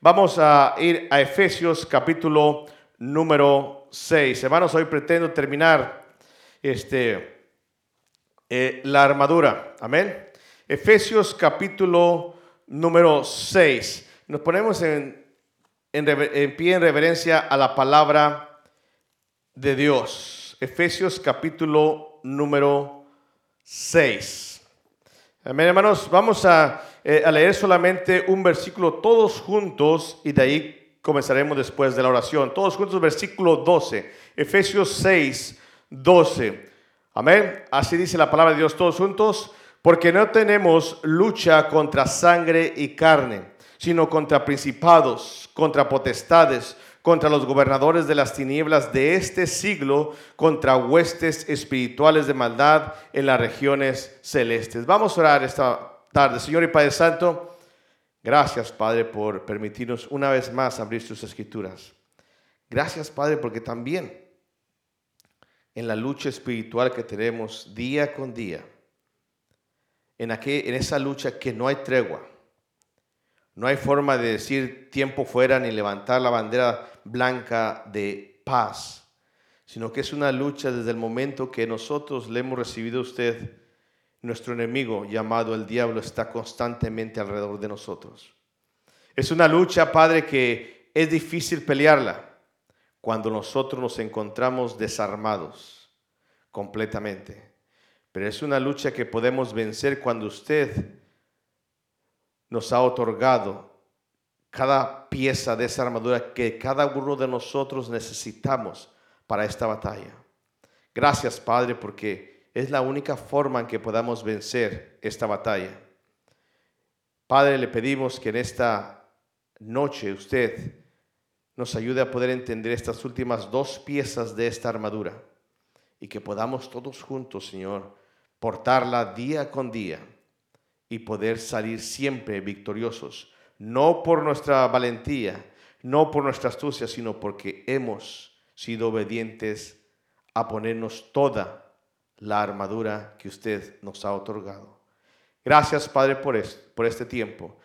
Vamos a ir a Efesios capítulo número 6. Hermanos, hoy pretendo terminar este, eh, la armadura. Amén. Efesios capítulo número 6. Nos ponemos en, en pie en reverencia a la palabra de Dios. Efesios capítulo número 6. Amén, hermanos. Vamos a eh, a leer solamente un versículo todos juntos y de ahí comenzaremos después de la oración. Todos juntos, versículo 12, Efesios 6, 12. Amén. Así dice la palabra de Dios todos juntos, porque no tenemos lucha contra sangre y carne, sino contra principados, contra potestades, contra los gobernadores de las tinieblas de este siglo, contra huestes espirituales de maldad en las regiones celestes. Vamos a orar esta Señor y Padre Santo, gracias Padre por permitirnos una vez más abrir sus escrituras. Gracias Padre porque también en la lucha espiritual que tenemos día con día, en, en esa lucha que no hay tregua, no hay forma de decir tiempo fuera ni levantar la bandera blanca de paz, sino que es una lucha desde el momento que nosotros le hemos recibido a usted nuestro enemigo llamado el diablo está constantemente alrededor de nosotros. Es una lucha, Padre, que es difícil pelearla cuando nosotros nos encontramos desarmados completamente. Pero es una lucha que podemos vencer cuando usted nos ha otorgado cada pieza de esa armadura que cada uno de nosotros necesitamos para esta batalla. Gracias, Padre, porque es la única forma en que podamos vencer esta batalla. Padre, le pedimos que en esta noche usted nos ayude a poder entender estas últimas dos piezas de esta armadura y que podamos todos juntos, Señor, portarla día con día y poder salir siempre victoriosos, no por nuestra valentía, no por nuestra astucia, sino porque hemos sido obedientes a ponernos toda la armadura que usted nos ha otorgado. Gracias, Padre, por, por este tiempo.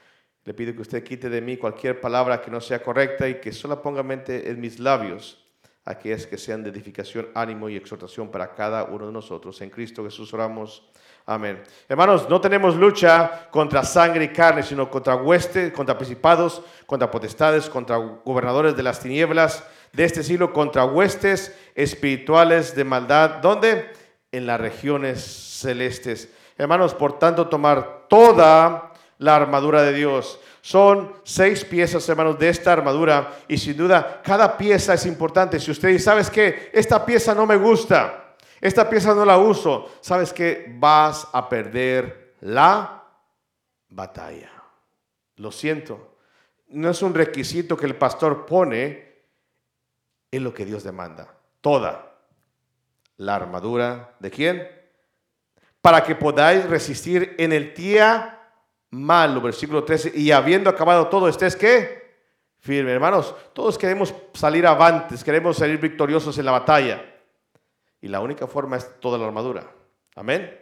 Le pido que usted quite de mí cualquier palabra que no sea correcta y que solo ponga mente en mis labios aquellas que sean de edificación, ánimo y exhortación para cada uno de nosotros. En Cristo Jesús oramos. Amén. Hermanos, no tenemos lucha contra sangre y carne, sino contra huestes, contra principados, contra potestades, contra gobernadores de las tinieblas de este siglo, contra huestes espirituales de maldad. ¿Dónde? En las regiones celestes. Hermanos, por tanto, tomar toda la armadura de Dios. Son seis piezas, hermanos, de esta armadura y sin duda cada pieza es importante. Si usted dice, ¿sabes qué? Esta pieza no me gusta, esta pieza no la uso, ¿sabes qué? Vas a perder la batalla. Lo siento. No es un requisito que el pastor pone, en lo que Dios demanda. Toda la armadura de quién? Para que podáis resistir en el día malo, versículo 13, y habiendo acabado todo, estés qué? Firme, hermanos, todos queremos salir avantes, queremos salir victoriosos en la batalla. Y la única forma es toda la armadura. Amén.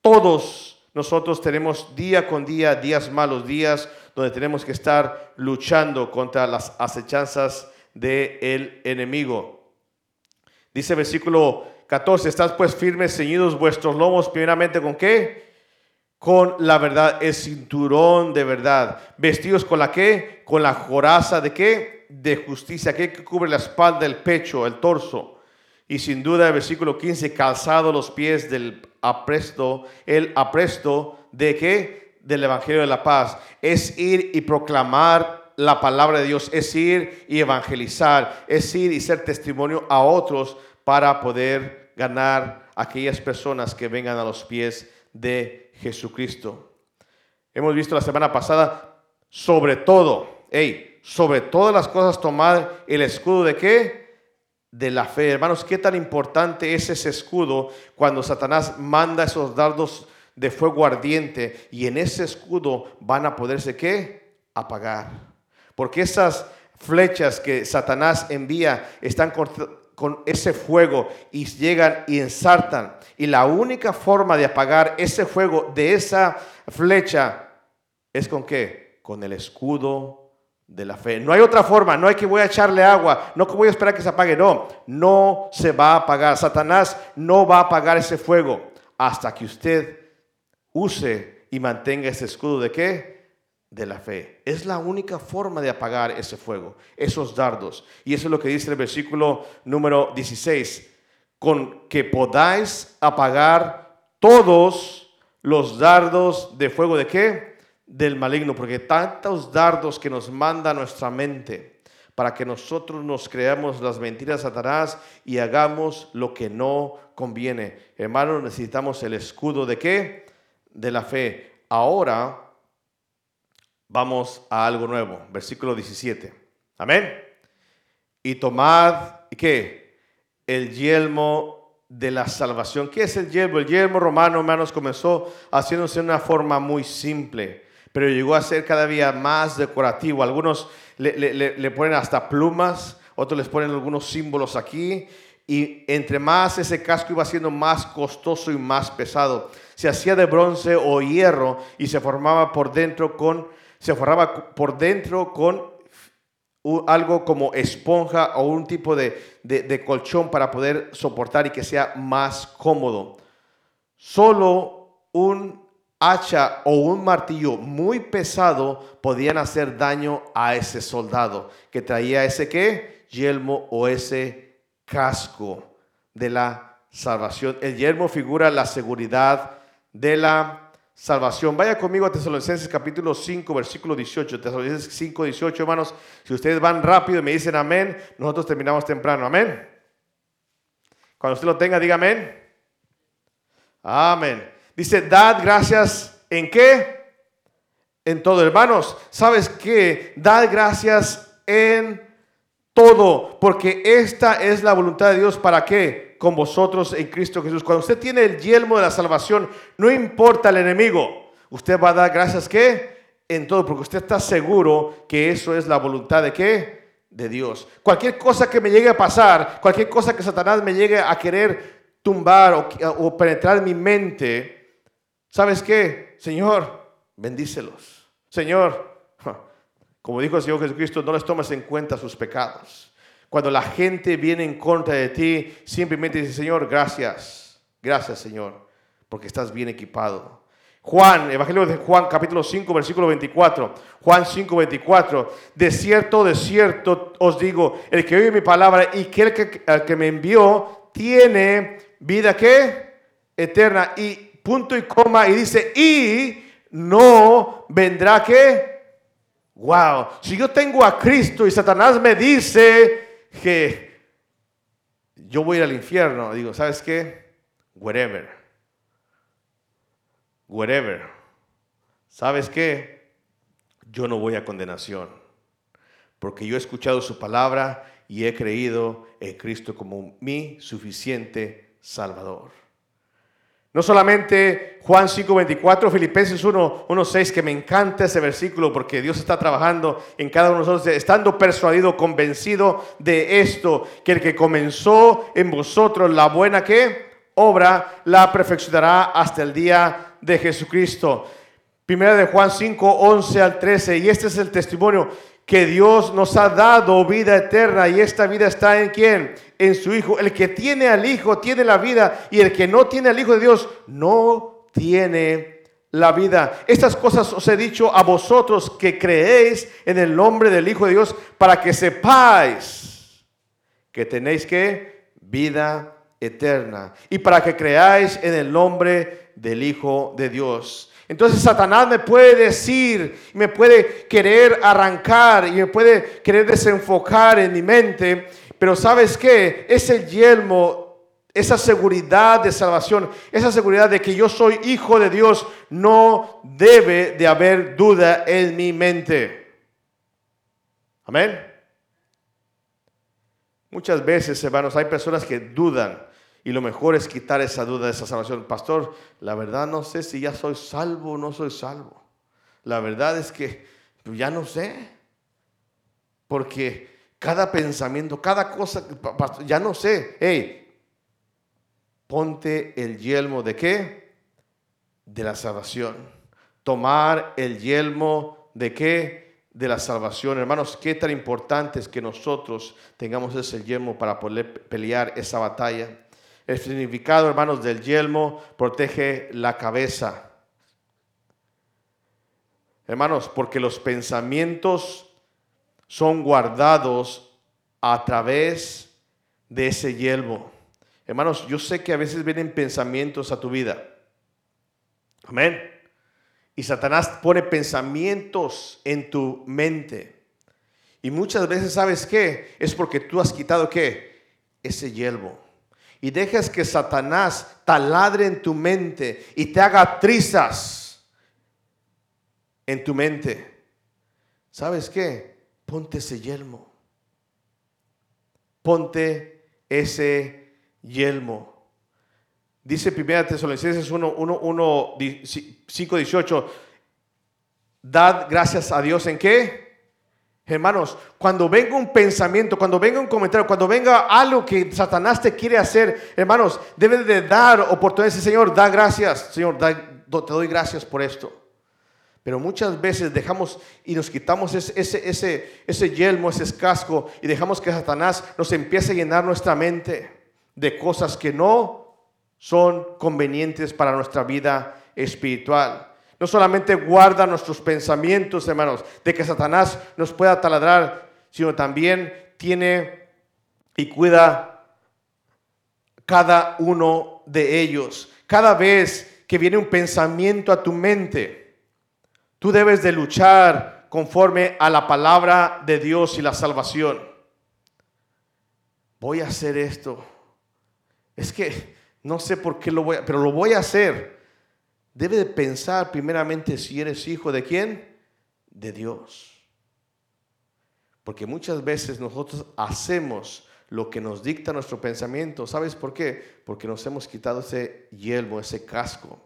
Todos nosotros tenemos día con día, días malos, días donde tenemos que estar luchando contra las acechanzas del enemigo. Dice versículo 14, estás pues firmes, ceñidos vuestros lomos, primeramente con qué? Con la verdad, el cinturón de verdad. Vestidos con la qué? Con la coraza de qué? De justicia, que cubre la espalda, el pecho, el torso. Y sin duda el versículo 15, calzado los pies del apresto, el apresto de qué? Del Evangelio de la paz. Es ir y proclamar la palabra de Dios, es ir y evangelizar, es ir y ser testimonio a otros para poder ganar aquellas personas que vengan a los pies de Jesucristo. Hemos visto la semana pasada, sobre todo, hey, sobre todas las cosas tomar el escudo de qué? De la fe. Hermanos, qué tan importante es ese escudo cuando Satanás manda esos dardos de fuego ardiente y en ese escudo van a poderse qué? Apagar. Porque esas flechas que Satanás envía están con ese fuego y llegan y ensartan. Y la única forma de apagar ese fuego de esa flecha es con qué? Con el escudo de la fe. No hay otra forma, no hay que voy a echarle agua, no que voy a esperar que se apague, no, no se va a apagar. Satanás no va a apagar ese fuego hasta que usted use y mantenga ese escudo de qué? De la fe. Es la única forma de apagar ese fuego, esos dardos. Y eso es lo que dice el versículo número 16, con que podáis apagar todos los dardos de fuego de qué? del maligno, porque tantos dardos que nos manda nuestra mente para que nosotros nos creamos las mentiras de Satanás y hagamos lo que no conviene. Hermanos, necesitamos el escudo de qué? De la fe. Ahora vamos a algo nuevo, versículo 17. Amén. Y tomad, ¿qué? El yelmo de la salvación. ¿Qué es el yelmo? El yelmo romano, hermanos, comenzó haciéndose de una forma muy simple pero llegó a ser cada día más decorativo. Algunos le, ponen hasta plumas, otros les ponen algunos símbolos aquí. Y entre más ese casco iba siendo más costoso y más pesado. Se hacía de bronce o hierro y se formaba por dentro con, se formaba por dentro con algo como esponja o un tipo de, de colchón para poder soportar y que sea más cómodo. Solo un hacha o un martillo muy pesado podían hacer daño a ese soldado que traía ese qué? Yelmo o ese casco de la salvación. El yelmo figura la seguridad de la salvación. Vaya conmigo a Tesalonicenses capítulo 5, versículo 18. Tesalonicenses 5, 18, hermanos. Si ustedes van rápido y me dicen amén, nosotros terminamos temprano. Amén. Cuando usted lo tenga, diga amén. Amén. Dice, dad gracias en qué? En todo, hermanos. ¿Sabes qué? Dad gracias en todo, porque esta es la voluntad de Dios para qué? Con vosotros en Cristo Jesús. Cuando usted tiene el yelmo de la salvación, no importa el enemigo, usted va a dar gracias qué? En todo, porque usted está seguro que eso es la voluntad de qué? De Dios. Cualquier cosa que me llegue a pasar, cualquier cosa que Satanás me llegue a querer tumbar o, penetrar en mi mente, ¿Sabes qué? Señor, bendícelos. Señor, como dijo el Señor Jesucristo, no les tomes en cuenta sus pecados. Cuando la gente viene en contra de ti, simplemente dice, Señor, gracias. Gracias, Señor, porque estás bien equipado. Juan, Evangelio de Juan, capítulo 5, versículo 24. Juan 5, 24. De cierto, de cierto os digo, el que oye mi palabra y que el que, que me envió tiene vida que eterna y punto y coma, y dice, y no vendrá que, wow, si yo tengo a Cristo y Satanás me dice que yo voy a ir al infierno, digo, ¿sabes qué? Whatever. Whatever. ¿Sabes qué? Yo no voy a condenación, porque yo he escuchado su palabra y he creído en Cristo como mi suficiente Salvador. No solamente Juan 5:24, Filipenses 1:6, que me encanta ese versículo porque Dios está trabajando en cada uno de nosotros, estando persuadido, convencido de esto, que el que comenzó en vosotros la buena obra, la perfeccionará hasta el día de Jesucristo. Primera de Juan 5, 11 al 13, y este es el testimonio que Dios nos ha dado vida eterna y esta vida está en quién? En su Hijo. El que tiene al Hijo tiene la vida y el que no tiene al Hijo de Dios no tiene la vida. Estas cosas os he dicho a vosotros que creéis en el nombre del Hijo de Dios para que sepáis que tenéis que vida eterna y para que creáis en el nombre del Hijo de Dios. Entonces Satanás me puede decir, me puede querer arrancar y me puede querer desenfocar en mi mente, pero ¿sabes qué? Ese yelmo, esa seguridad de salvación, esa seguridad de que yo soy hijo de Dios, no debe de haber duda en mi mente. Amén. Muchas veces, hermanos, hay personas que dudan y lo mejor es quitar esa duda de esa salvación. Pastor, la verdad no sé si ya soy salvo o no soy salvo. La verdad es que pues, ya no sé. Porque cada pensamiento, cada cosa, ya no sé. Hey, ponte el yelmo de qué? De la salvación. Tomar el yelmo de qué? de la salvación. Hermanos, qué tan importante es que nosotros tengamos ese yelmo para poder pelear esa batalla. El significado, hermanos, del yelmo protege la cabeza. Hermanos, porque los pensamientos son guardados a través de ese yelmo. Hermanos, yo sé que a veces vienen pensamientos a tu vida. Amén. Y Satanás pone pensamientos en tu mente. Y muchas veces, ¿sabes qué? Es porque tú has quitado qué? Ese yelmo. Y dejas que Satanás taladre en tu mente y te haga trizas en tu mente. ¿Sabes qué? Ponte ese yelmo. Ponte ese yelmo. Dice 1 Tesalonicenses 1, 1, 1, 5, 18. Dad gracias a Dios en qué? Hermanos, cuando venga un pensamiento, cuando venga un comentario, cuando venga algo que Satanás te quiere hacer, hermanos, debes de dar oportunidades. Señor, da gracias. Señor, te doy gracias por esto. Pero muchas veces dejamos y nos quitamos ese, ese, ese, ese yelmo, ese casco, y dejamos que Satanás nos empiece a llenar nuestra mente de cosas que no son convenientes para nuestra vida espiritual. No solamente guarda nuestros pensamientos, hermanos, de que Satanás nos pueda taladrar, sino también tiene y cuida cada uno de ellos. Cada vez que viene un pensamiento a tu mente, tú debes de luchar conforme a la palabra de Dios y la salvación. Voy a hacer esto. Es que no sé por qué lo voy a, pero lo voy a hacer. Debe de pensar primeramente si eres hijo de quién? De Dios. Porque muchas veces nosotros hacemos lo que nos dicta nuestro pensamiento. ¿Sabes por qué? Porque nos hemos quitado ese yelmo, ese casco.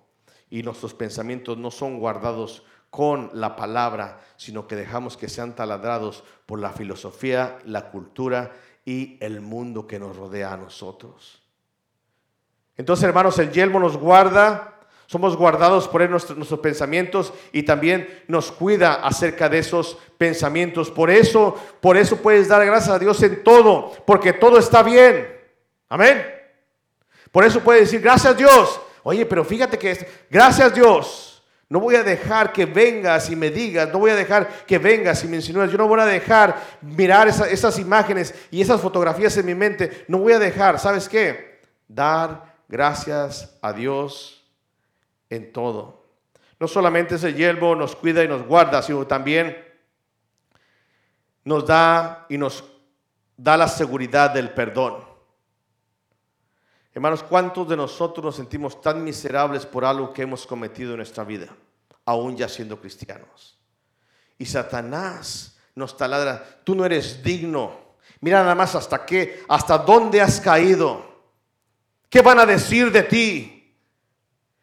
Y nuestros pensamientos no son guardados con la palabra, sino que dejamos que sean taladrados por la filosofía, la cultura y el mundo que nos rodea a nosotros. Entonces, hermanos, el yelmo nos guarda, somos guardados por él nuestros, pensamientos y también nos cuida acerca de esos pensamientos. Por eso, por eso puedes dar gracias a Dios en todo, porque todo está bien. Amén. Por eso puedes decir, gracias Dios. Oye, pero fíjate que es, gracias Dios. No voy a dejar que vengas y me digas, no voy a dejar que vengas y me insinúes, yo no voy a dejar mirar esas imágenes y esas fotografías en mi mente, no voy a dejar, ¿sabes qué? Dar gracias a Dios en todo. No solamente ese yelmo nos cuida y nos guarda, sino también nos da y nos da la seguridad del perdón. Hermanos, ¿cuántos de nosotros nos sentimos tan miserables por algo que hemos cometido en nuestra vida, aún ya siendo cristianos? Y Satanás nos taladra, tú no eres digno. Mira nada más hasta qué, hasta dónde has caído. ¿Qué van a decir de ti?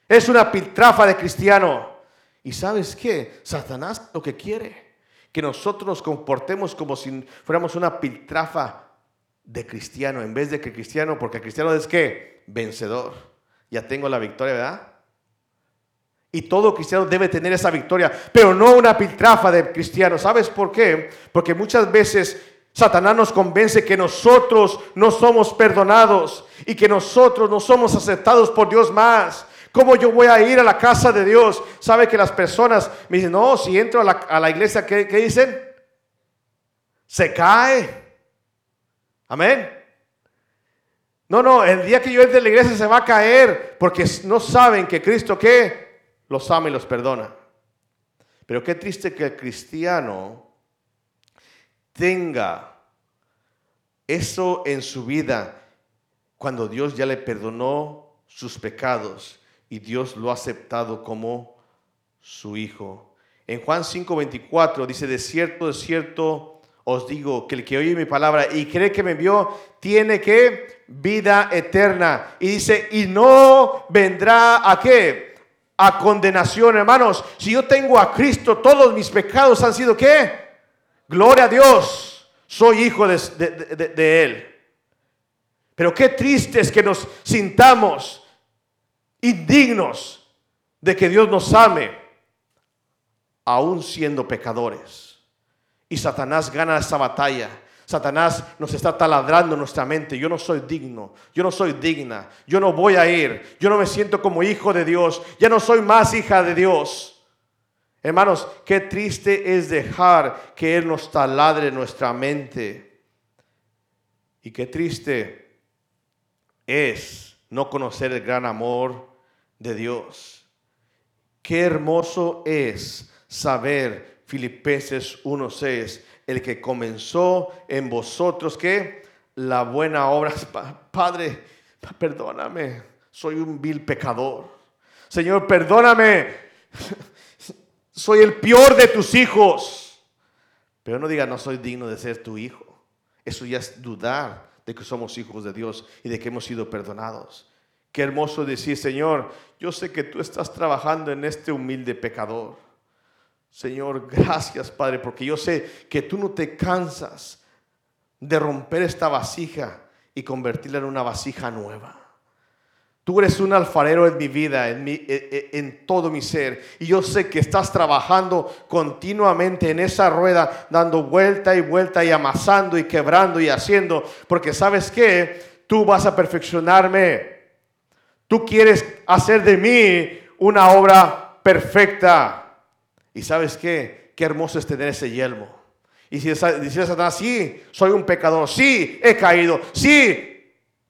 Es una piltrafa de cristiano. ¿Y sabes qué? Satanás lo que quiere, que nosotros nos comportemos como si fuéramos una piltrafa de cristiano, en vez de que cristiano, porque cristiano es que vencedor. Ya tengo la victoria, ¿verdad? Y todo cristiano debe tener esa victoria, pero no una piltrafa de cristiano. ¿Sabes por qué? Porque muchas veces Satanás nos convence que nosotros no somos perdonados y que nosotros no somos aceptados por Dios más. ¿Cómo yo voy a ir a la casa de Dios? ¿Sabe que las personas me dicen, no, si entro a la, iglesia, ¿qué, dicen? Se cae. Amén. No, no, el día que yo entre a la iglesia se va a caer porque no saben que Cristo qué? Los ama y los perdona. Pero qué triste que el cristiano tenga eso en su vida cuando Dios ya le perdonó sus pecados y Dios lo ha aceptado como su hijo. En Juan 5:24 dice, de cierto, de cierto os digo que el que oye mi palabra y cree que me envió, tiene que vida eterna. Y dice, y no vendrá a qué? A condenación, hermanos. Si yo tengo a Cristo, todos mis pecados han sido qué? Gloria a Dios, soy hijo de, Él. Pero qué triste es que nos sintamos indignos de que Dios nos ame, aún siendo pecadores. Y Satanás gana esa batalla. Satanás nos está taladrando nuestra mente. Yo no soy digno, yo no soy digna, yo no voy a ir, yo no me siento como hijo de Dios, ya no soy más hija de Dios. Hermanos, qué triste es dejar que Él nos taladre nuestra mente. Y qué triste es no conocer el gran amor de Dios. Qué hermoso es saber Filipenses 1:6 el que comenzó en vosotros, que la buena obra, Padre, perdóname, soy un vil pecador. Señor, perdóname, soy el peor de tus hijos. Pero no diga, no soy digno de ser tu hijo. Eso ya es dudar de que somos hijos de Dios y de que hemos sido perdonados. Qué hermoso decir, Señor, yo sé que tú estás trabajando en este humilde pecador. Señor, gracias Padre, porque yo sé que tú no te cansas de romper esta vasija y convertirla en una vasija nueva. Tú eres un alfarero en mi vida, en, mi, e, e, en, todo mi ser. Y yo sé que estás trabajando continuamente en esa rueda, dando vuelta y vuelta y amasando y quebrando y haciendo. Porque sabes que tú vas a perfeccionarme. Tú quieres hacer de mí una obra perfecta. Y sabes qué? Qué hermoso es tener ese yelmo. Y si dice Satanás, sí, soy un pecador, sí, he caído, sí,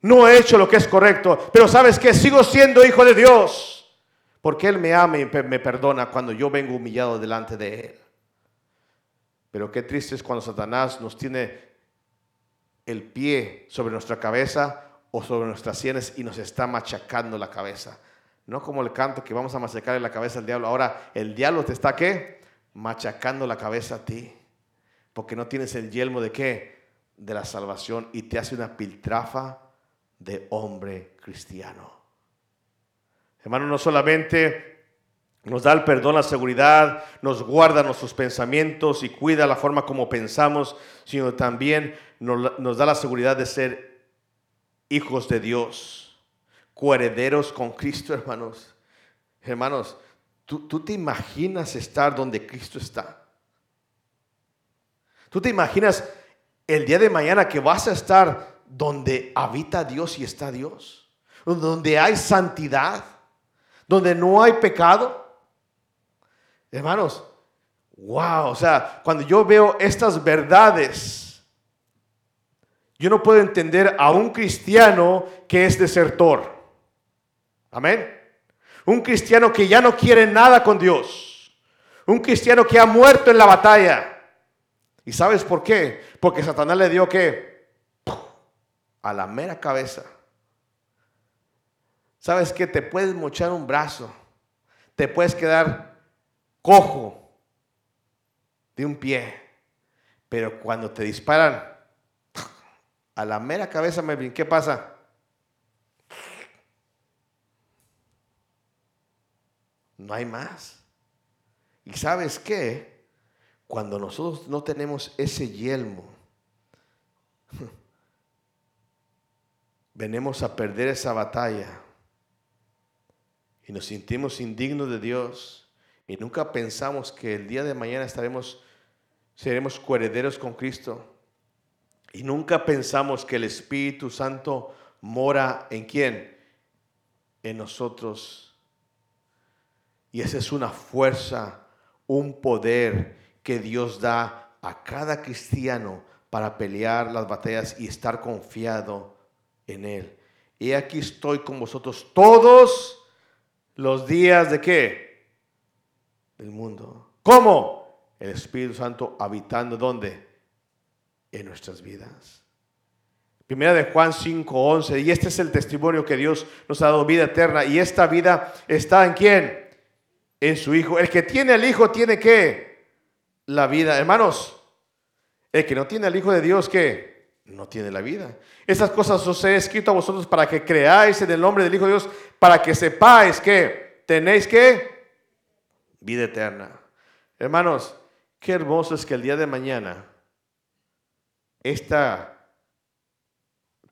no he hecho lo que es correcto, pero sabes que sigo siendo hijo de Dios, porque Él me ama y me perdona cuando yo vengo humillado delante de Él. Pero qué triste es cuando Satanás nos tiene el pie sobre nuestra cabeza o sobre nuestras sienes y nos está machacando la cabeza. No como el canto que vamos a machacarle la cabeza al diablo. Ahora el diablo te está qué? Machacando la cabeza a ti. Porque no tienes el yelmo de qué? De la salvación y te hace una piltrafa de hombre cristiano. Hermano, no solamente nos da el perdón, la seguridad, nos guarda nuestros pensamientos y cuida la forma como pensamos, sino también nos, da la seguridad de ser hijos de Dios coherederos con Cristo, hermanos. Hermanos, ¿tú, ¿tú, te imaginas estar donde Cristo está? ¿Tú te imaginas el día de mañana que vas a estar donde habita Dios y está Dios? Donde hay santidad, donde no hay pecado. Hermanos, wow, o sea, cuando yo veo estas verdades, yo no puedo entender a un cristiano que es desertor. Amén. Un cristiano que ya no quiere nada con Dios. Un cristiano que ha muerto en la batalla. ¿Y sabes por qué? Porque Satanás le dio que a la mera cabeza. ¿Sabes qué? Te puedes mochar un brazo. Te puedes quedar cojo de un pie. Pero cuando te disparan a la mera cabeza, ¿qué pasa? No hay más. ¿Y sabes qué? Cuando nosotros no tenemos ese yelmo, venimos a perder esa batalla y nos sentimos indignos de Dios y nunca pensamos que el día de mañana estaremos, seremos coherederos con Cristo y nunca pensamos que el Espíritu Santo mora en quién? En nosotros y esa es una fuerza, un poder que Dios da a cada cristiano para pelear las batallas y estar confiado en Él. Y aquí estoy con vosotros todos los días de qué? Del mundo. ¿Cómo? El Espíritu Santo habitando ¿dónde? En nuestras vidas. Primera de Juan 5:11. Y este es el testimonio que Dios nos ha dado vida eterna. Y esta vida está en quién? en su Hijo. El que tiene al Hijo tiene que la vida. Hermanos, el que no tiene al Hijo de Dios, que no tiene la vida. Estas cosas os he escrito a vosotros para que creáis en el nombre del Hijo de Dios, para que sepáis que tenéis que vida eterna. Hermanos, qué hermoso es que el día de mañana, este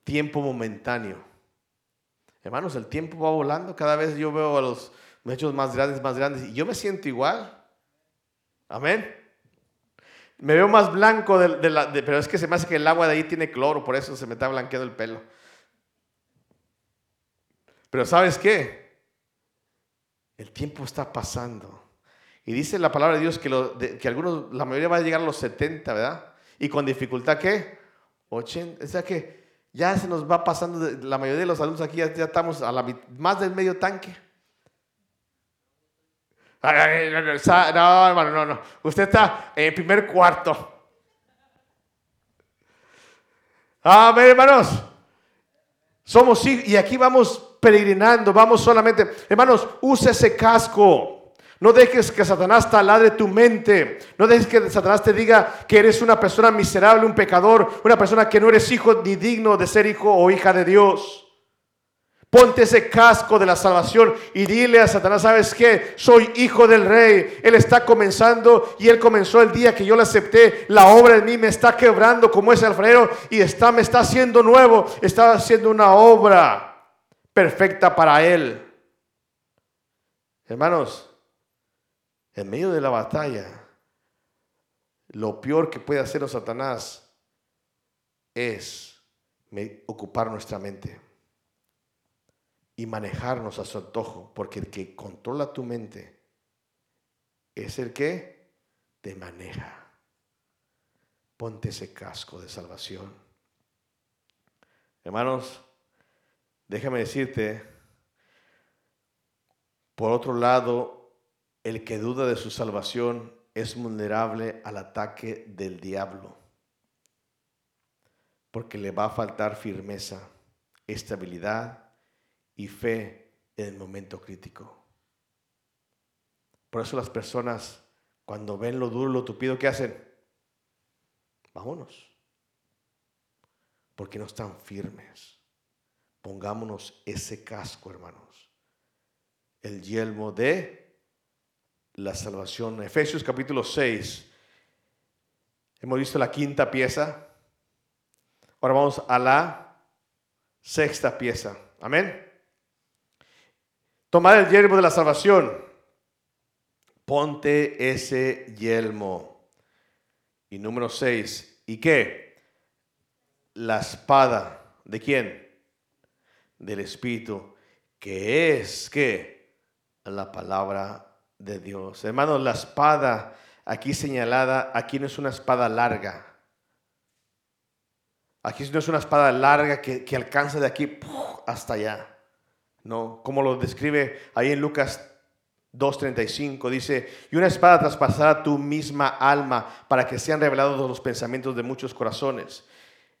tiempo momentáneo, hermanos, el tiempo va volando. Cada vez yo veo a los hechos más grandes, más grandes. Y yo me siento igual. Amén. Me veo más blanco, de, la, pero es que se me hace que el agua de ahí tiene cloro, por eso se me está blanqueando el pelo. Pero ¿sabes qué? El tiempo está pasando. Y dice la palabra de Dios que, algunos, la mayoría va a llegar a los 70, ¿verdad? Y con dificultad, ¿qué? 80. O sea que ya se nos va pasando, la mayoría de los alumnos aquí ya, estamos a la, más del medio tanque. No, hermano, no, no. Usted está en el primer cuarto. Amén, hermanos. Somos y aquí vamos peregrinando, vamos solamente. Hermanos, use ese casco. No dejes que Satanás taladre tu mente. No dejes que Satanás te diga que eres una persona miserable, un pecador, una persona que no eres hijo ni digno de ser hijo o hija de Dios. Ponte ese casco de la salvación y dile a Satanás, ¿sabes qué? Soy hijo del rey. Él está comenzando y él comenzó el día que yo le acepté. La obra en mí me está quebrando como ese alfarero y está, me está haciendo nuevo. Está haciendo una obra perfecta para él. Hermanos, en medio de la batalla, lo peor que puede hacer Satanás es ocupar nuestra mente y manejarnos a su antojo, porque el que controla tu mente es el que te maneja. Ponte ese casco de salvación. Hermanos, déjame decirte, por otro lado, el que duda de su salvación es vulnerable al ataque del diablo, porque le va a faltar firmeza, estabilidad y fe en el momento crítico. Por eso las personas, cuando ven lo duro, lo tupido, ¿qué hacen? Vámonos. Porque no están firmes. Pongámonos ese casco, hermanos. El yelmo de la salvación. Efesios capítulo 6. Hemos visto la quinta pieza. Ahora vamos a la sexta pieza. Amén. Tomar el yelmo de la salvación. Ponte ese yelmo. Y número seis. ¿Y qué? La espada. ¿De quién? Del Espíritu. Que es que la palabra de Dios. Hermanos, la espada aquí señalada, aquí no es una espada larga. Aquí no es una espada larga que alcanza de aquí hasta allá. ¿No? Como lo describe ahí en Lucas 2.35, dice, y una espada traspasará tu misma alma para que sean revelados los pensamientos de muchos corazones.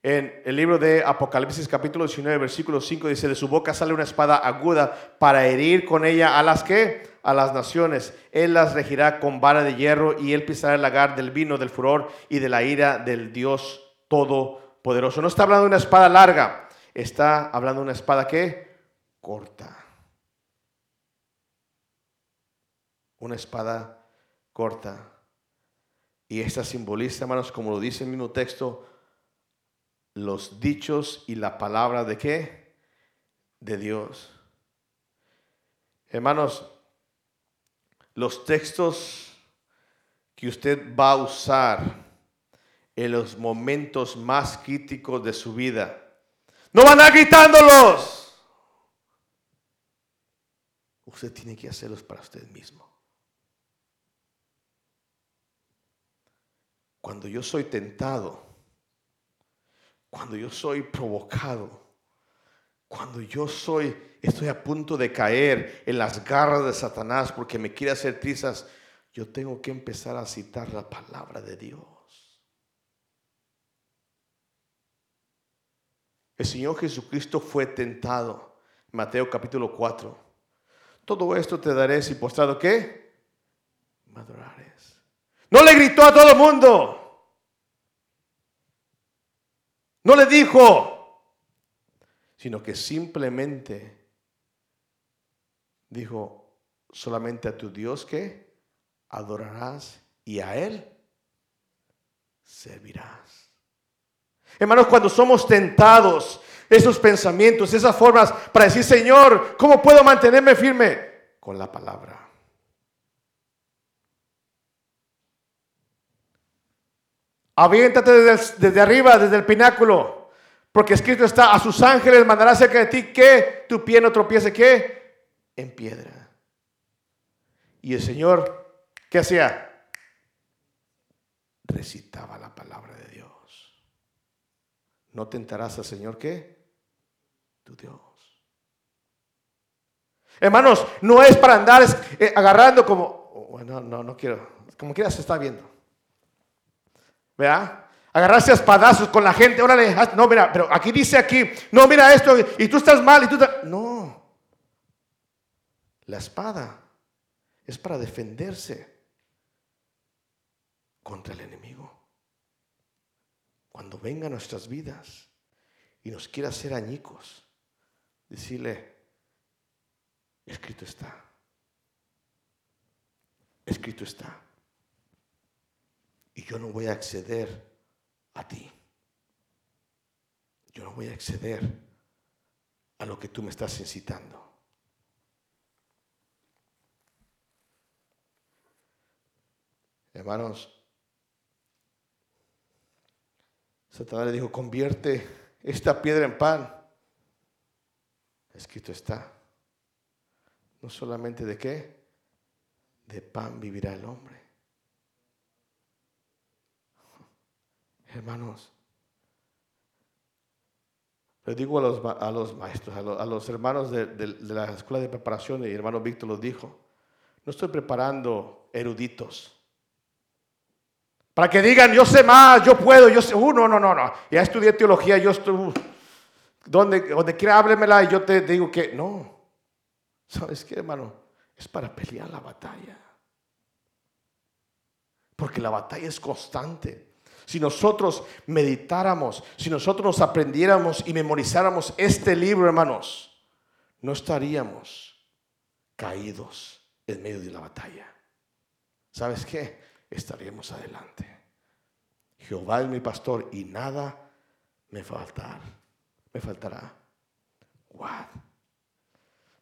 En el libro de Apocalipsis capítulo 19, versículo 5 dice, de su boca sale una espada aguda para herir con ella a las que, a las naciones. Él las regirá con vara de hierro y él pisará el lagar del vino, del furor y de la ira del Dios Todopoderoso. No está hablando de una espada larga, está hablando de una espada que corta. Una espada corta. Y esta simboliza, hermanos, como lo dice el mismo texto, los dichos y la palabra de qué? De Dios. Hermanos, los textos que usted va a usar en los momentos más críticos de su vida, no van a gritándolos. Usted tiene que hacerlos para usted mismo. Cuando yo soy tentado, cuando yo soy provocado, cuando yo soy, estoy a punto de caer en las garras de Satanás porque me quiere hacer trizas, yo tengo que empezar a citar la palabra de Dios. El Señor Jesucristo fue tentado. Mateo capítulo 4. Todo esto te daré si postrado qué? Me. No le gritó a todo el mundo. No le dijo, sino que simplemente dijo, solamente a tu Dios que adorarás y a Él servirás. Hermanos, cuando somos tentados esos pensamientos, esas formas para decir, Señor, ¿cómo puedo mantenerme firme? Con la palabra. Aviéntate desde, arriba, desde el pináculo. Porque escrito está, a sus ángeles mandará cerca de ti que tu pie no tropiece, ¿qué? En piedra. Y el Señor, ¿qué hacía? Recitaba la palabra de Dios. No tentarás al Señor, ¿qué? Tu Dios. Hermanos, no es para andar eh, agarrando como, bueno, no, no quiero, como quiera se está viendo. ¿Verdad? Agarrarse a espadazos con la gente, órale, no, mira, pero aquí dice aquí, no, mira esto, y tú estás mal, y tú No. La espada es para defenderse contra el enemigo. Cuando venga a nuestras vidas y nos quiera hacer añicos, decirle, escrito está, escrito está. Y yo no voy a acceder a ti. Yo no voy a acceder a lo que tú me estás incitando. Hermanos, Satanás le dijo, convierte esta piedra en pan. Escrito está. No solamente de qué, de pan vivirá el hombre. Hermanos, le digo a los, a los maestros, a los, hermanos de, la escuela de preparación, y hermano Víctor lo dijo, no estoy preparando eruditos. Para que digan, yo sé más, yo puedo, yo sé. Uh, no, no, no, no. Ya estudié teología, yo estoy. Donde, donde quiera háblemela y yo te digo que no. ¿Sabes qué, hermano? Es para pelear la batalla. Porque la batalla es constante. Si nosotros meditáramos, si nosotros nos aprendiéramos y memorizáramos este libro, hermanos, no estaríamos caídos en medio de la batalla. ¿Sabes qué? Estaríamos adelante. Jehová es mi pastor y nada me faltará. Me faltará. What?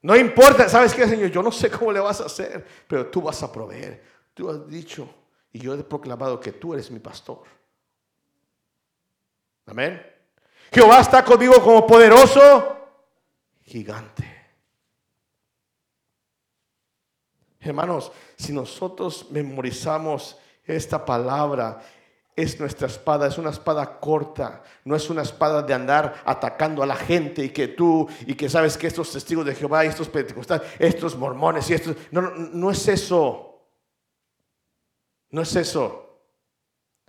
No importa, ¿sabes qué, Señor? Yo no sé cómo le vas a hacer, pero tú vas a proveer. Tú has dicho y yo he proclamado que tú eres mi pastor. Amén. Jehová está conmigo como poderoso gigante. Hermanos, si nosotros memorizamos esta palabra, es nuestra espada, es una espada corta, no es una espada de andar atacando a la gente y que tú, y que sabes que estos testigos de Jehová, estos pentecostales, estos mormones y estos, no, no, no es eso, no es eso.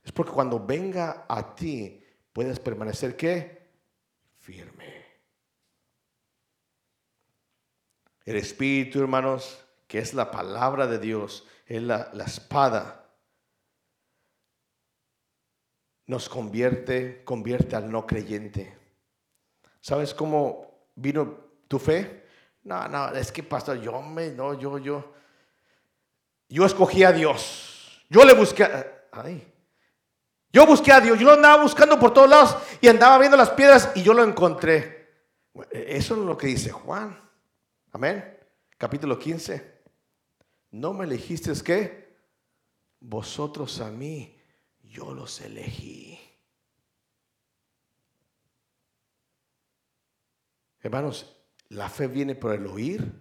Es porque cuando venga a ti puedes permanecer qué? Firme. El Espíritu, hermanos, que es la palabra de Dios, es la, la espada, nos convierte, convierte al no creyente. ¿Sabes cómo vino tu fe? No, no, es que pastor, yo me, no, yo, yo, yo escogí a Dios. Yo le busqué, ay, yo busqué a Dios, yo lo andaba buscando por todos lados y andaba viendo las piedras y yo lo encontré. Eso es lo que dice Juan. Amén. Capítulo 15. No me elegiste, ¿qué? Vosotros a mí, yo los elegí. Hermanos, la fe viene por el oír.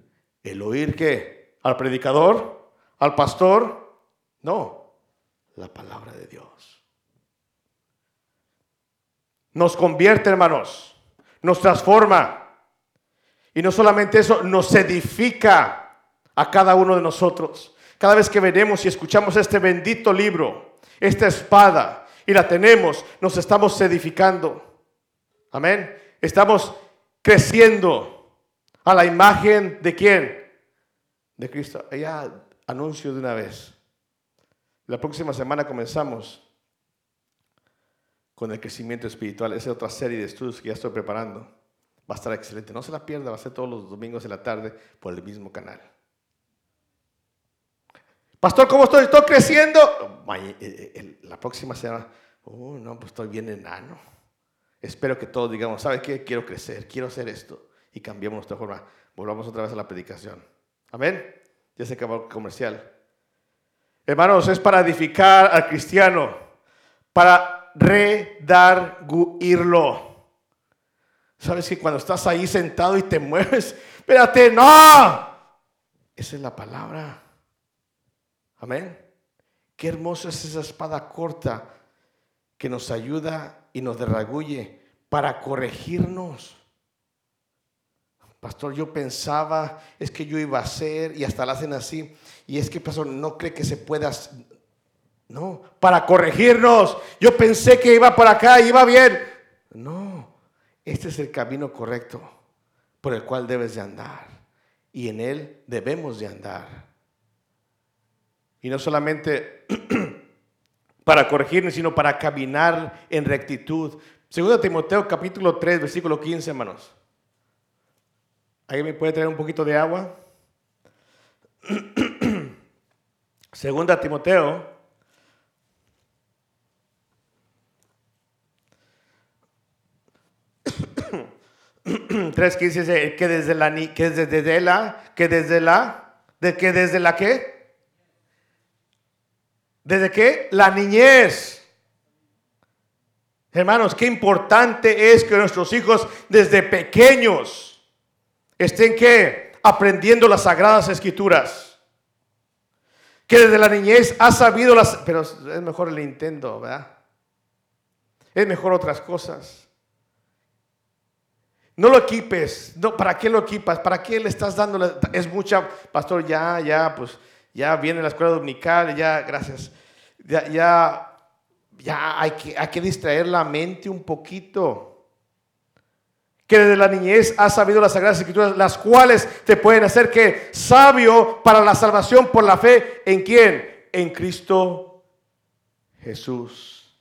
¿El oír qué? ¿Al predicador? ¿Al pastor? No, la palabra de Dios. Nos convierte, hermanos. Nos transforma. Y no solamente eso, nos edifica a cada uno de nosotros. Cada vez que venimos y escuchamos este bendito libro, esta espada, y la tenemos, nos estamos edificando. Amén. Estamos creciendo a la imagen de quién? De Cristo. Ya anuncio de una vez. La próxima semana comenzamos con el crecimiento espiritual. Esa es otra serie de estudios que ya estoy preparando. Va a estar excelente. No se la pierda, va a ser todos los domingos en la tarde por el mismo canal. Pastor, ¿cómo estoy? ¿Estoy creciendo? Eh, eh, la próxima semana, oh, no, pues estoy bien enano. Espero que todos digamos, ¿sabe qué? Quiero crecer, quiero hacer esto. Y cambiamos nuestra forma. Volvamos otra vez a la predicación. Amén. Ya se acabó el comercial. Hermanos, es para edificar al cristiano para redarguirlo. ¿Sabes que cuando estás ahí sentado y te mueves, espérate, no. Esa es la palabra. Amén. Qué hermosa es esa espada corta que nos ayuda y nos derragulle para corregirnos. Pastor, yo pensaba, es que yo iba a hacer y hasta la hacen así. Y es que, pastor, no cree que se pueda. No, para corregirnos. Yo pensé que iba por acá, iba bien. No, este es el camino correcto por el cual debes de andar. Y en él debemos de andar. Y no solamente para corregirnos, sino para caminar en rectitud. Segundo Timoteo capítulo 3, versículo 15, hermanos. ¿Alguien me puede traer un poquito de agua? Segunda Timoteo. Tres dice que desde la que desde la que desde la de que desde la qué desde qué la niñez hermanos qué importante es que nuestros hijos desde pequeños estén que aprendiendo las sagradas escrituras. Que desde la niñez ha sabido las... Pero es mejor el intento, ¿verdad? Es mejor otras cosas. No lo equipes. No, ¿Para qué lo equipas? ¿Para qué le estás dando? Es mucha, pastor, ya, ya, pues, ya viene la escuela dominical, ya, gracias. Ya, ya, hay que, hay que distraer la mente un poquito que desde la niñez has sabido las sagradas escrituras, las cuales te pueden hacer que sabio para la salvación por la fe en quién? En Cristo Jesús.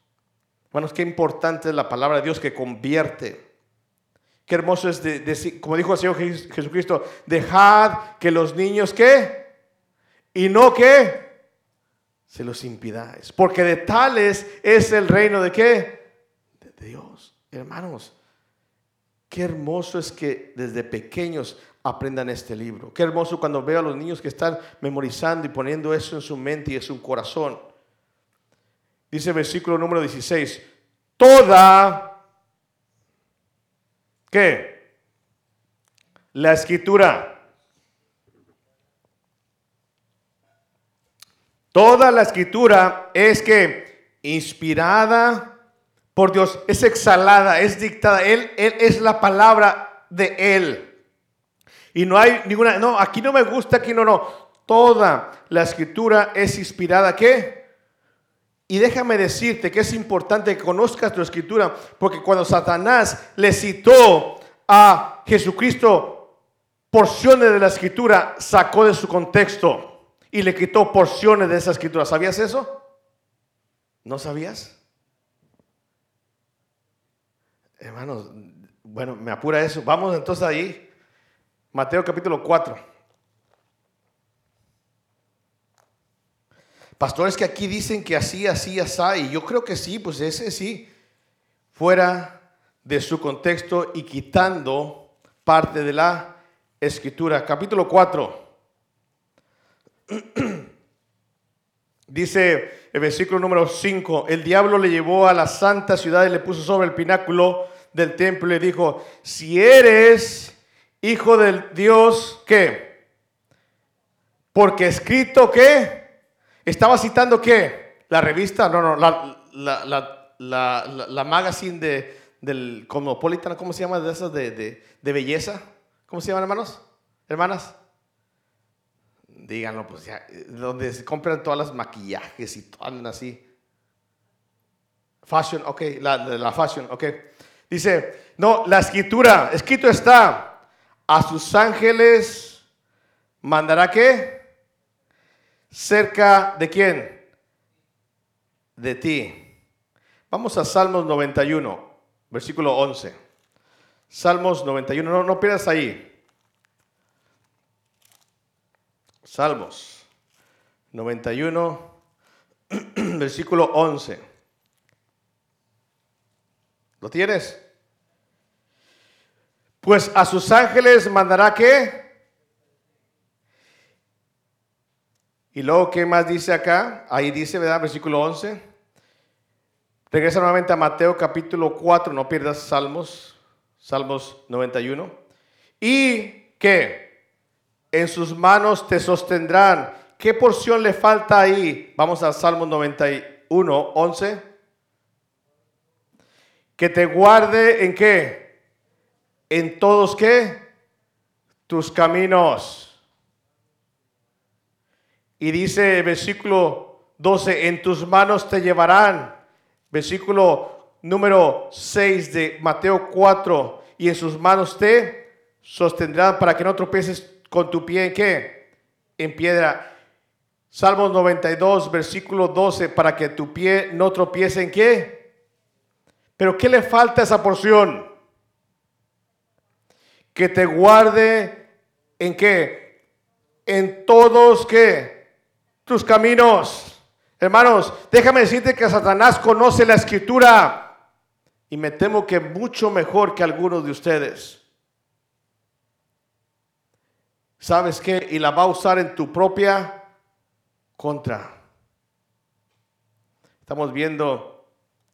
Bueno, qué importante es la palabra de Dios que convierte. Qué hermoso es decir, como dijo el Señor Jesucristo, dejad que los niños qué y no que se los impidáis, porque de tales es el reino de qué? De Dios, hermanos. Qué hermoso es que desde pequeños aprendan este libro. Qué hermoso cuando veo a los niños que están memorizando y poniendo eso en su mente y en su corazón. Dice el versículo número 16, toda, ¿qué? La escritura. Toda la escritura es que inspirada por Dios, es exhalada, es dictada. Él, él es la palabra de Él. Y no hay ninguna, no, aquí no me gusta, aquí no, no. Toda la escritura es inspirada, ¿qué? Y déjame decirte que es importante que conozcas tu escritura, porque cuando Satanás le citó a Jesucristo porciones de la escritura, sacó de su contexto y le quitó porciones de esa escritura. ¿Sabías eso? ¿No sabías? Hermanos, bueno, me apura eso. Vamos entonces ahí. Mateo capítulo 4. Pastores que aquí dicen que así, así, así, y yo creo que sí, pues ese sí, fuera de su contexto y quitando parte de la escritura. Capítulo 4. Dice el versículo número 5, el diablo le llevó a la santa ciudad y le puso sobre el pináculo del templo y le dijo, si eres hijo del Dios, ¿qué? Porque escrito que, estaba citando qué? La revista, no, no, la, la, la, la, magazine de, del Cosmopolitan, ¿cómo se llama? De esas de, de, de belleza. ¿Cómo se llaman, hermanos? Hermanas. Díganlo, pues ya, donde se compran todas las maquillajes y todo así. Fashion, ok, la, la fashion, ok. Dice, no, la escritura, escrito está, a sus ángeles mandará qué? Cerca de quién? De ti. Vamos a Salmos 91, versículo 11. Salmos 91, no, no pierdas ahí. Salmos 91, versículo 11. ¿Lo tienes? Pues a sus ángeles mandará qué? Y luego, ¿qué más dice acá? Ahí dice, ¿verdad? Versículo 11. Regresa nuevamente a Mateo capítulo 4, no pierdas Salmos, Salmos 91. Y que en sus manos te sostendrán. ¿Qué porción le falta ahí? Vamos a Salmos 91, 11. Que te guarde en qué? En todos qué? Tus caminos. Y dice el versículo 12, en tus manos te llevarán versículo número 6 de Mateo 4, y en sus manos te sostendrán para que no tropieces con tu pie en qué? En piedra. Salmos 92, versículo 12, para que tu pie no tropiece en qué? Pero ¿qué le falta a esa porción? Que te guarde en qué? En todos qué? Tus caminos. Hermanos, déjame decirte que Satanás conoce la escritura y me temo que mucho mejor que algunos de ustedes. ¿Sabes qué? Y la va a usar en tu propia contra. Estamos viendo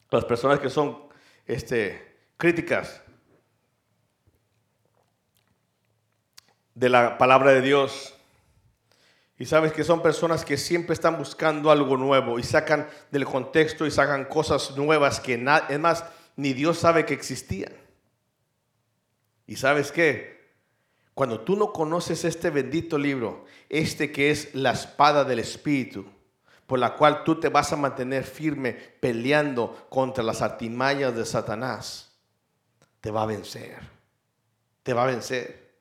las personas que son este, críticas de la palabra de Dios. Y sabes que son personas que siempre están buscando algo nuevo y sacan del contexto y sacan cosas nuevas que es más, ni Dios sabe que existían. Y sabes qué? Cuando tú no conoces este bendito libro, este que es la espada del Espíritu, por la cual tú te vas a mantener firme peleando contra las artimañas de Satanás, te va a vencer. Te va a vencer.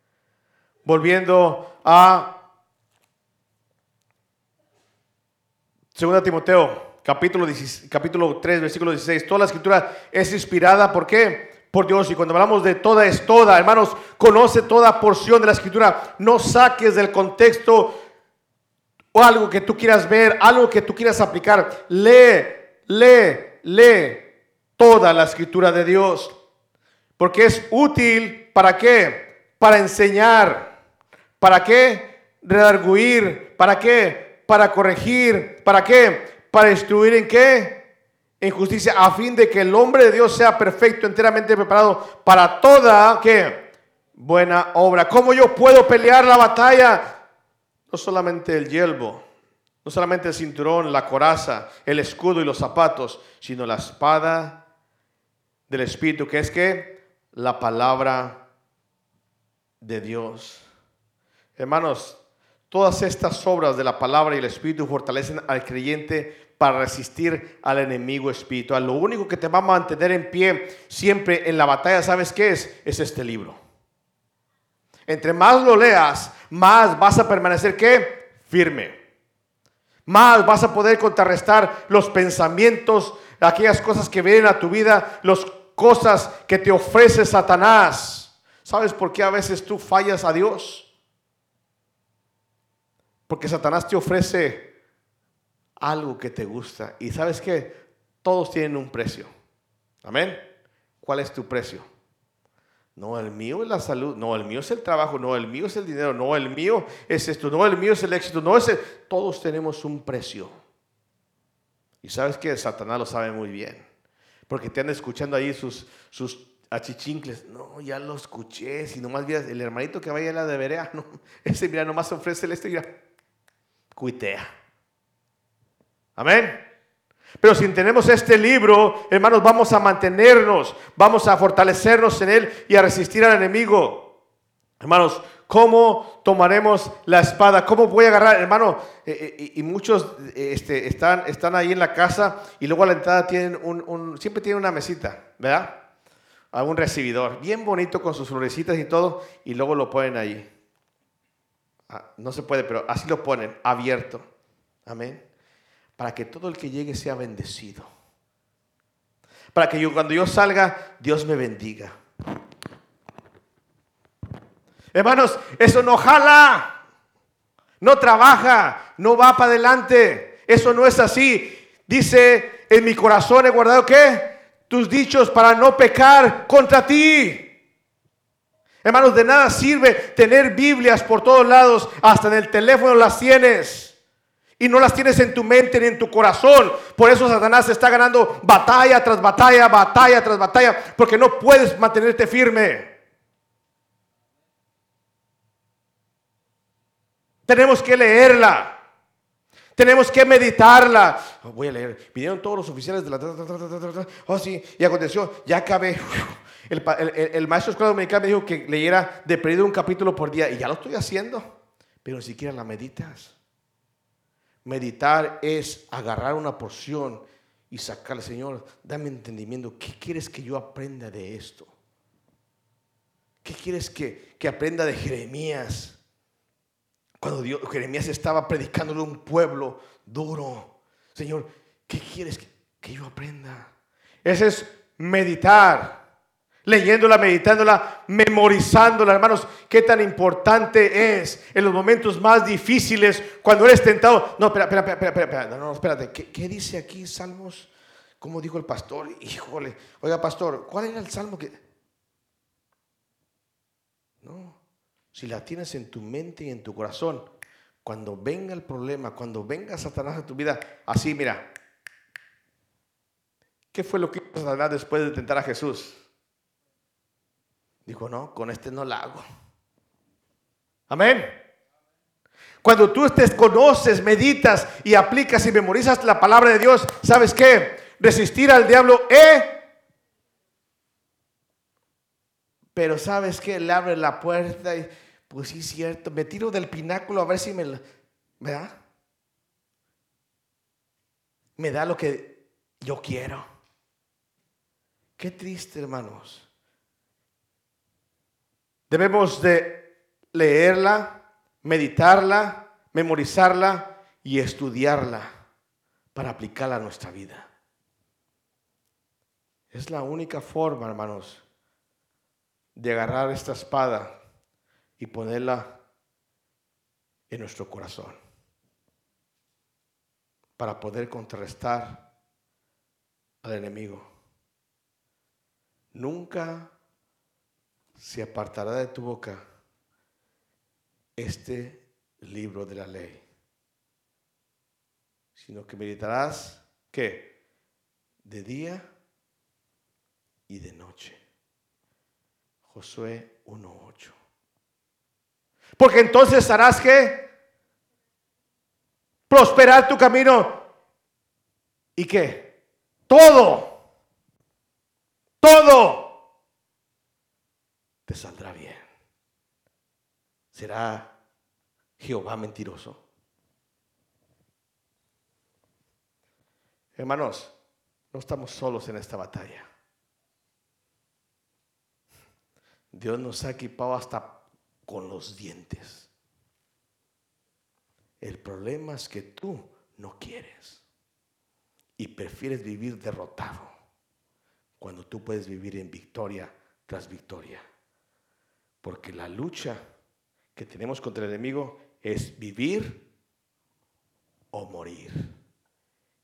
Volviendo a Segunda Timoteo, capítulo, capítulo 3, versículo 16. Toda la escritura es inspirada, ¿por qué? Por Dios. Y cuando hablamos de toda es toda, hermanos, conoce toda porción de la escritura. No saques del contexto o algo que tú quieras ver, algo que tú quieras aplicar. Lee, lee, lee toda la escritura de Dios. Porque es útil, ¿para qué? Para enseñar. ¿Para qué? Redarguir. ¿Para qué? para corregir, ¿para qué? Para instruir en qué? En justicia, a fin de que el hombre de Dios sea perfecto, enteramente preparado para toda, ¿qué? Buena obra. ¿Cómo yo puedo pelear la batalla? No solamente el yelbo, no solamente el cinturón, la coraza, el escudo y los zapatos, sino la espada del Espíritu, que es que la palabra de Dios. Hermanos, Todas estas obras de la palabra y el Espíritu fortalecen al creyente para resistir al enemigo espiritual. Lo único que te va a mantener en pie siempre en la batalla, ¿sabes qué es? Es este libro. Entre más lo leas, más vas a permanecer ¿qué? Firme. Más vas a poder contrarrestar los pensamientos, aquellas cosas que vienen a tu vida, las cosas que te ofrece Satanás. ¿Sabes por qué a veces tú fallas a Dios? Porque Satanás te ofrece algo que te gusta. Y sabes que todos tienen un precio. Amén. ¿Cuál es tu precio? No, el mío es la salud. No, el mío es el trabajo. No, el mío es el dinero. No, el mío es esto. No, el mío es el éxito. No, es Todos tenemos un precio. Y sabes que Satanás lo sabe muy bien. Porque te andan escuchando ahí sus, sus achichincles. No, ya lo escuché. Si nomás miras el hermanito que vaya a la de Berea. No, ese mira, nomás ofrece el este. Mira, cuitea. Amén. Pero si tenemos este libro, hermanos, vamos a mantenernos, vamos a fortalecernos en él y a resistir al enemigo. Hermanos, ¿cómo tomaremos la espada? ¿Cómo voy a agarrar? Hermano, eh, eh, y muchos este, están, ahí en la casa y luego a la entrada tienen un, siempre tienen una mesita, ¿verdad? Un recibidor, bien bonito con sus florecitas y todo, y luego lo ponen ahí. Ah, no se puede, pero así lo ponen, abierto. Amén. Para que todo el que llegue sea bendecido. Para que yo, cuando yo salga, Dios me bendiga. Hermanos, eso no jala, no trabaja, no va para adelante. Eso no es así. Dice, en mi corazón he guardado qué? Tus dichos para no pecar contra ti. Hermanos, de nada sirve tener Biblias por todos lados, hasta en el teléfono las tienes. Y no las tienes en tu mente ni en tu corazón. Por eso Satanás está ganando batalla tras batalla, batalla tras batalla, porque no puedes mantenerte firme. Tenemos que leerla. Tenemos que meditarla. Oh, voy a leer. Vinieron todos los oficiales de la... Oh, sí. Y aconteció, ya acabé. El, maestro escuela dominicana me dijo que leyera de perdido un capítulo por día. Y ya lo estoy haciendo. Pero ni siquiera la meditas. Meditar es agarrar una porción y sacarle, Señor, dame entendimiento. ¿Qué quieres que yo aprenda de esto? ¿Qué quieres que, que aprenda de Jeremías? Cuando Dios, Jeremías estaba predicándole a un pueblo duro. Señor, ¿qué quieres que, yo aprenda? Ese es meditar. Leyéndola, meditándola, memorizándola, hermanos, qué tan importante es en los momentos más difíciles cuando eres tentado. No, espera, espera, espera, espera, espera. no, espérate. ¿Qué, ¿Qué, dice aquí Salmos? ¿Cómo dijo el pastor? Híjole, oiga, pastor, ¿cuál era el salmo que.? No, si la tienes en tu mente y en tu corazón, cuando venga el problema, cuando venga Satanás a tu vida, así mira, ¿qué fue lo que hizo Satanás después de tentar a Jesús? Dijo, no, con este no la hago. Amén. Cuando tú te conoces, meditas y aplicas y memorizas la palabra de Dios, ¿sabes qué? Resistir al diablo, ¿eh? Pero ¿sabes qué? Le abre la puerta y pues sí, cierto, me tiro del pináculo a ver si me, me da. Me da lo que yo quiero. Qué triste, hermanos. Debemos de leerla, meditarla, memorizarla y estudiarla para aplicarla a nuestra vida. Es la única forma, hermanos, de agarrar esta espada y ponerla en nuestro corazón para poder contrarrestar al enemigo. Nunca se apartará de tu boca este libro de la ley, sino que meditarás que de día y de noche. Josué 1.8. Porque entonces harás que prosperar tu camino. ¿Y qué? Todo, todo te saldrá bien. ¿Será Jehová mentiroso? Hermanos, no estamos solos en esta batalla. Dios nos ha equipado hasta con los dientes. El problema es que tú no quieres y prefieres vivir derrotado cuando tú puedes vivir en victoria tras victoria. Porque la lucha que tenemos contra el enemigo es vivir o morir.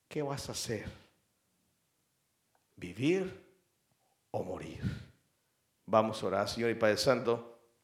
¿Qué vas a hacer? ¿Vivir o morir? Vamos a orar, Señor y Padre Santo.